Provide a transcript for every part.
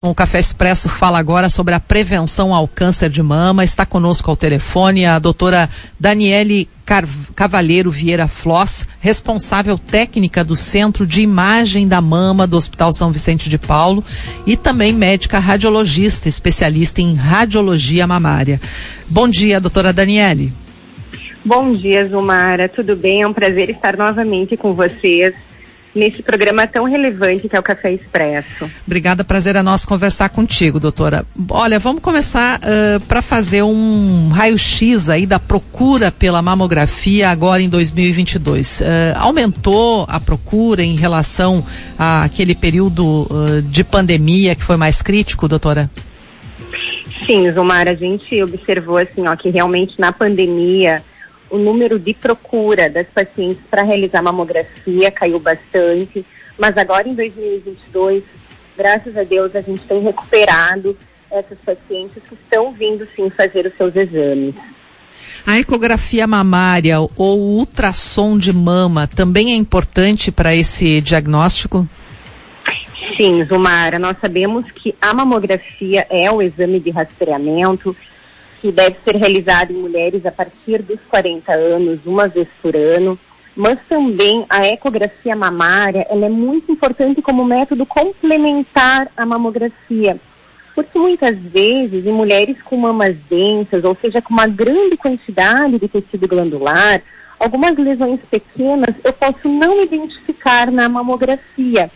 O Café Expresso fala agora sobre a prevenção ao câncer de mama. Está conosco ao telefone a doutora Daniele Cavalheiro Vieira Floss, responsável técnica do Centro de Imagem da Mama do Hospital São Vicente de Paulo e também médica radiologista, especialista em radiologia mamária. Bom dia, doutora Daniele. Bom dia, Zumara. Tudo bem? É um prazer estar novamente com vocês nesse programa tão relevante que é o Café Expresso. Obrigada, prazer é nosso conversar contigo, doutora. Olha, vamos começar uh, para fazer um raio-x aí da procura pela mamografia agora em 2022. Uh, aumentou a procura em relação àquele período uh, de pandemia que foi mais crítico, doutora? Sim, Zumar, a gente observou assim, ó, que realmente na pandemia o número de procura das pacientes para realizar mamografia caiu bastante, mas agora em 2022, graças a Deus, a gente tem recuperado essas pacientes que estão vindo sim fazer os seus exames. A ecografia mamária ou o ultrassom de mama também é importante para esse diagnóstico? Sim, Zumara, nós sabemos que a mamografia é o exame de rastreamento que deve ser realizado em mulheres a partir dos 40 anos, uma vez por ano, mas também a ecografia mamária, ela é muito importante como método complementar à mamografia. Porque muitas vezes, em mulheres com mamas densas, ou seja, com uma grande quantidade de tecido glandular, algumas lesões pequenas eu posso não identificar na mamografia.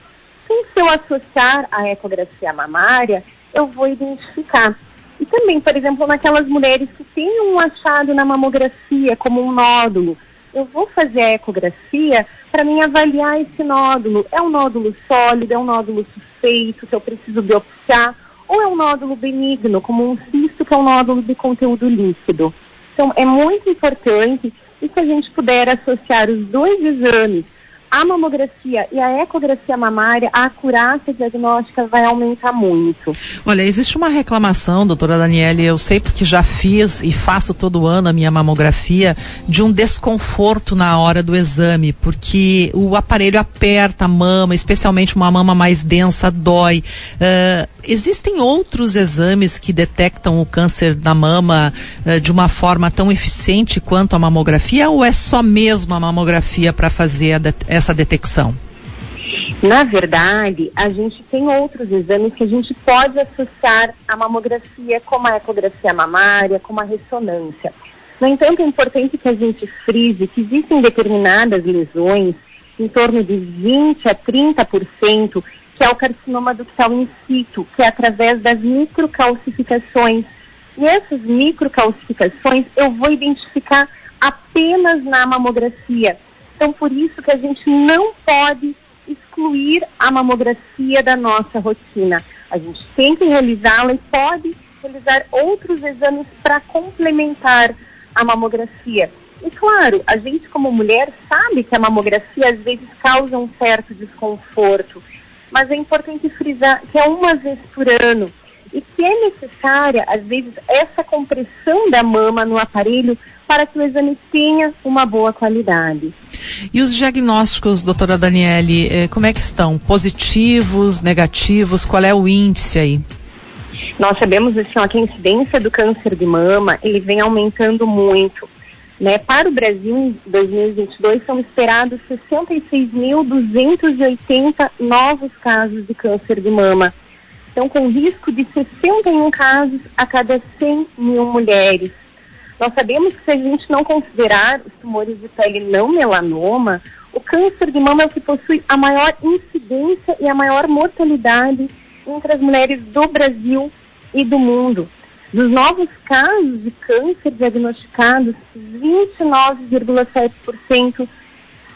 Então, se eu associar a ecografia mamária, eu vou identificar. E também, por exemplo, naquelas mulheres que têm um achado na mamografia, como um nódulo, eu vou fazer a ecografia para mim avaliar esse nódulo. É um nódulo sólido, é um nódulo suspeito, que eu preciso biopsiar, ou é um nódulo benigno, como um cisto, que é um nódulo de conteúdo líquido. Então, é muito importante e se a gente puder associar os dois exames, a mamografia e a ecografia mamária, a acurácia diagnóstica vai aumentar muito. Olha, existe uma reclamação, doutora Daniele, eu sei porque já fiz e faço todo ano a minha mamografia, de um desconforto na hora do exame, porque o aparelho aperta a mama, especialmente uma mama mais densa, dói. Uh, existem outros exames que detectam o câncer da mama uh, de uma forma tão eficiente quanto a mamografia, ou é só mesmo a mamografia para fazer a, essa detecção? Na verdade, a gente tem outros exames que a gente pode associar à mamografia, como a ecografia mamária, como a ressonância. No entanto, é importante que a gente frise que existem determinadas lesões, em torno de 20 a 30%, que é o carcinoma ductal in situ, que é através das microcalcificações. E essas microcalcificações eu vou identificar apenas na mamografia. Então, por isso que a gente não pode excluir a mamografia da nossa rotina. A gente tem que realizá-la e pode realizar outros exames para complementar a mamografia. E claro, a gente como mulher sabe que a mamografia às vezes causa um certo desconforto, mas é importante frisar que é uma vez por ano e que é necessária, às vezes, essa compressão da mama no aparelho para que o exame tenha uma boa qualidade. E os diagnósticos, doutora Daniele, eh, como é que estão? Positivos, negativos? Qual é o índice aí? Nós sabemos assim, ó, que a incidência do câncer de mama ele vem aumentando muito. Né? Para o Brasil, em 2022, são esperados 66.280 novos casos de câncer de mama. Então, com risco de 61 casos a cada 100 mil mulheres. Nós sabemos que se a gente não considerar os tumores de pele não melanoma, o câncer de mama é o que possui a maior incidência e a maior mortalidade entre as mulheres do Brasil e do mundo. Dos novos casos de câncer diagnosticados, 29,7%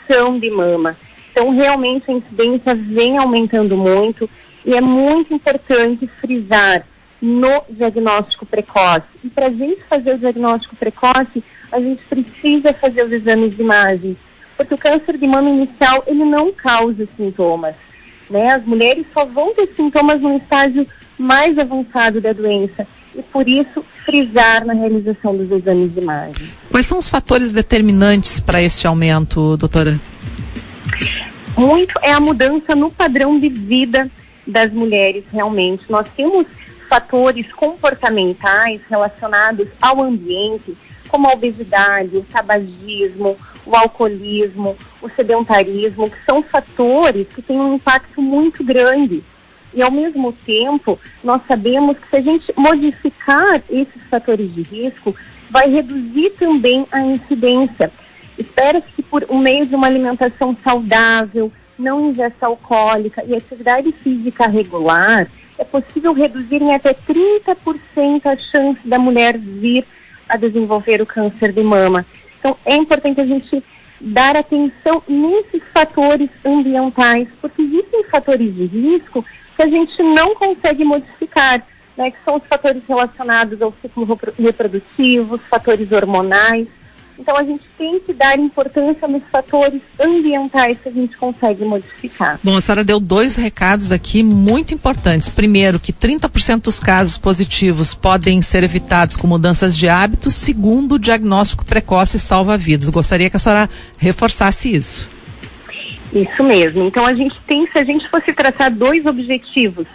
são de mama. Então, realmente, a incidência vem aumentando muito e é muito importante frisar no diagnóstico precoce. E para a gente fazer o diagnóstico precoce, a gente precisa fazer os exames de imagem, porque o câncer de mama inicial ele não causa sintomas. Né? As mulheres só vão ter sintomas no estágio mais avançado da doença e por isso frisar na realização dos exames de imagem. Quais são os fatores determinantes para este aumento, doutora? Muito é a mudança no padrão de vida das mulheres realmente. Nós temos fatores comportamentais relacionados ao ambiente, como a obesidade, o tabagismo, o alcoolismo, o sedentarismo, que são fatores que têm um impacto muito grande. E, ao mesmo tempo, nós sabemos que se a gente modificar esses fatores de risco, vai reduzir também a incidência. Espera-se que por um meio de uma alimentação saudável, não ingesta alcoólica e atividade física regular, é possível reduzir em até 30% a chance da mulher vir a desenvolver o câncer de mama. Então, é importante a gente dar atenção nesses fatores ambientais, porque existem fatores de risco que a gente não consegue modificar, né, que são os fatores relacionados ao ciclo reprodutivo, os fatores hormonais. Então a gente tem que dar importância nos fatores ambientais que a gente consegue modificar. Bom, a senhora deu dois recados aqui muito importantes. Primeiro, que 30% dos casos positivos podem ser evitados com mudanças de hábitos. Segundo, o diagnóstico precoce salva vidas. Gostaria que a senhora reforçasse isso. Isso mesmo. Então a gente tem, se a gente fosse traçar dois objetivos,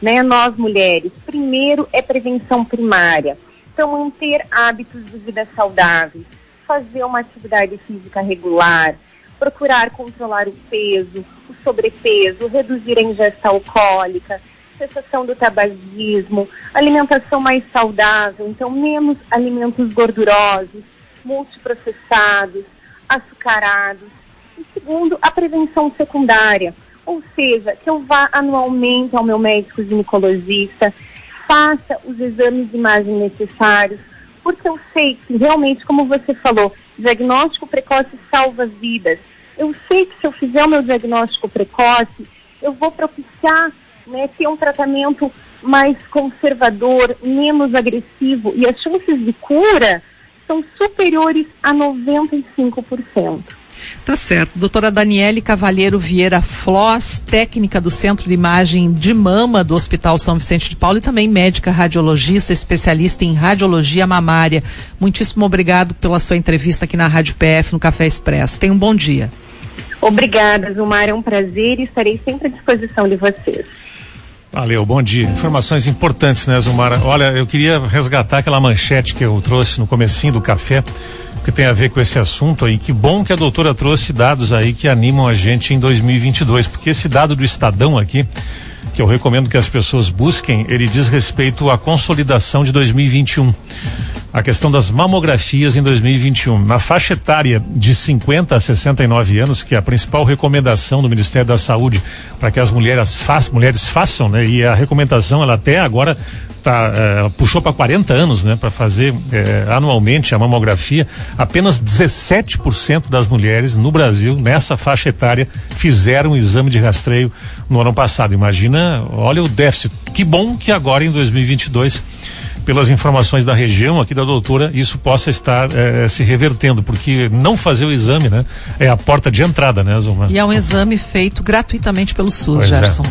né, nós mulheres, primeiro é prevenção primária. Então manter hábitos de vida saudáveis fazer uma atividade física regular, procurar controlar o peso, o sobrepeso, reduzir a ingesta alcoólica, cessação do tabagismo, alimentação mais saudável, então menos alimentos gordurosos, multiprocessados, açucarados. E segundo, a prevenção secundária, ou seja, que eu vá anualmente ao meu médico ginecologista, faça os exames de imagem necessários, porque eu sei que realmente, como você falou, diagnóstico precoce salva vidas. Eu sei que se eu fizer o meu diagnóstico precoce, eu vou propiciar né, ter um tratamento mais conservador, menos agressivo, e as chances de cura são superiores a 95%. Tá certo. Doutora Daniele Cavalheiro Vieira Floss, técnica do Centro de Imagem de Mama do Hospital São Vicente de Paulo e também médica radiologista, especialista em radiologia mamária. Muitíssimo obrigado pela sua entrevista aqui na Rádio PF, no Café Expresso. Tenha um bom dia. Obrigada, Zumar. É um prazer e estarei sempre à disposição de vocês. Valeu, bom dia. Informações importantes, né, Zumara? Olha, eu queria resgatar aquela manchete que eu trouxe no comecinho do café que tem a ver com esse assunto aí. Que bom que a doutora trouxe dados aí que animam a gente em 2022, porque esse dado do Estadão aqui, que eu recomendo que as pessoas busquem, ele diz respeito à consolidação de 2021 a questão das mamografias em 2021. Na faixa etária de 50 a 69 anos, que é a principal recomendação do Ministério da Saúde para que as mulheres, fa mulheres façam, né? E a recomendação, ela até agora tá, eh, puxou para 40 anos, né? Para fazer eh, anualmente a mamografia. Apenas 17% das mulheres no Brasil, nessa faixa etária, fizeram o exame de rastreio no ano passado. Imagina, olha o déficit. Que bom que agora em 2022 pelas informações da região aqui da doutora, isso possa estar eh, se revertendo, porque não fazer o exame, né, é a porta de entrada, né, Zuma? E é um exame feito gratuitamente pelo SUS, pois é. Gerson. É.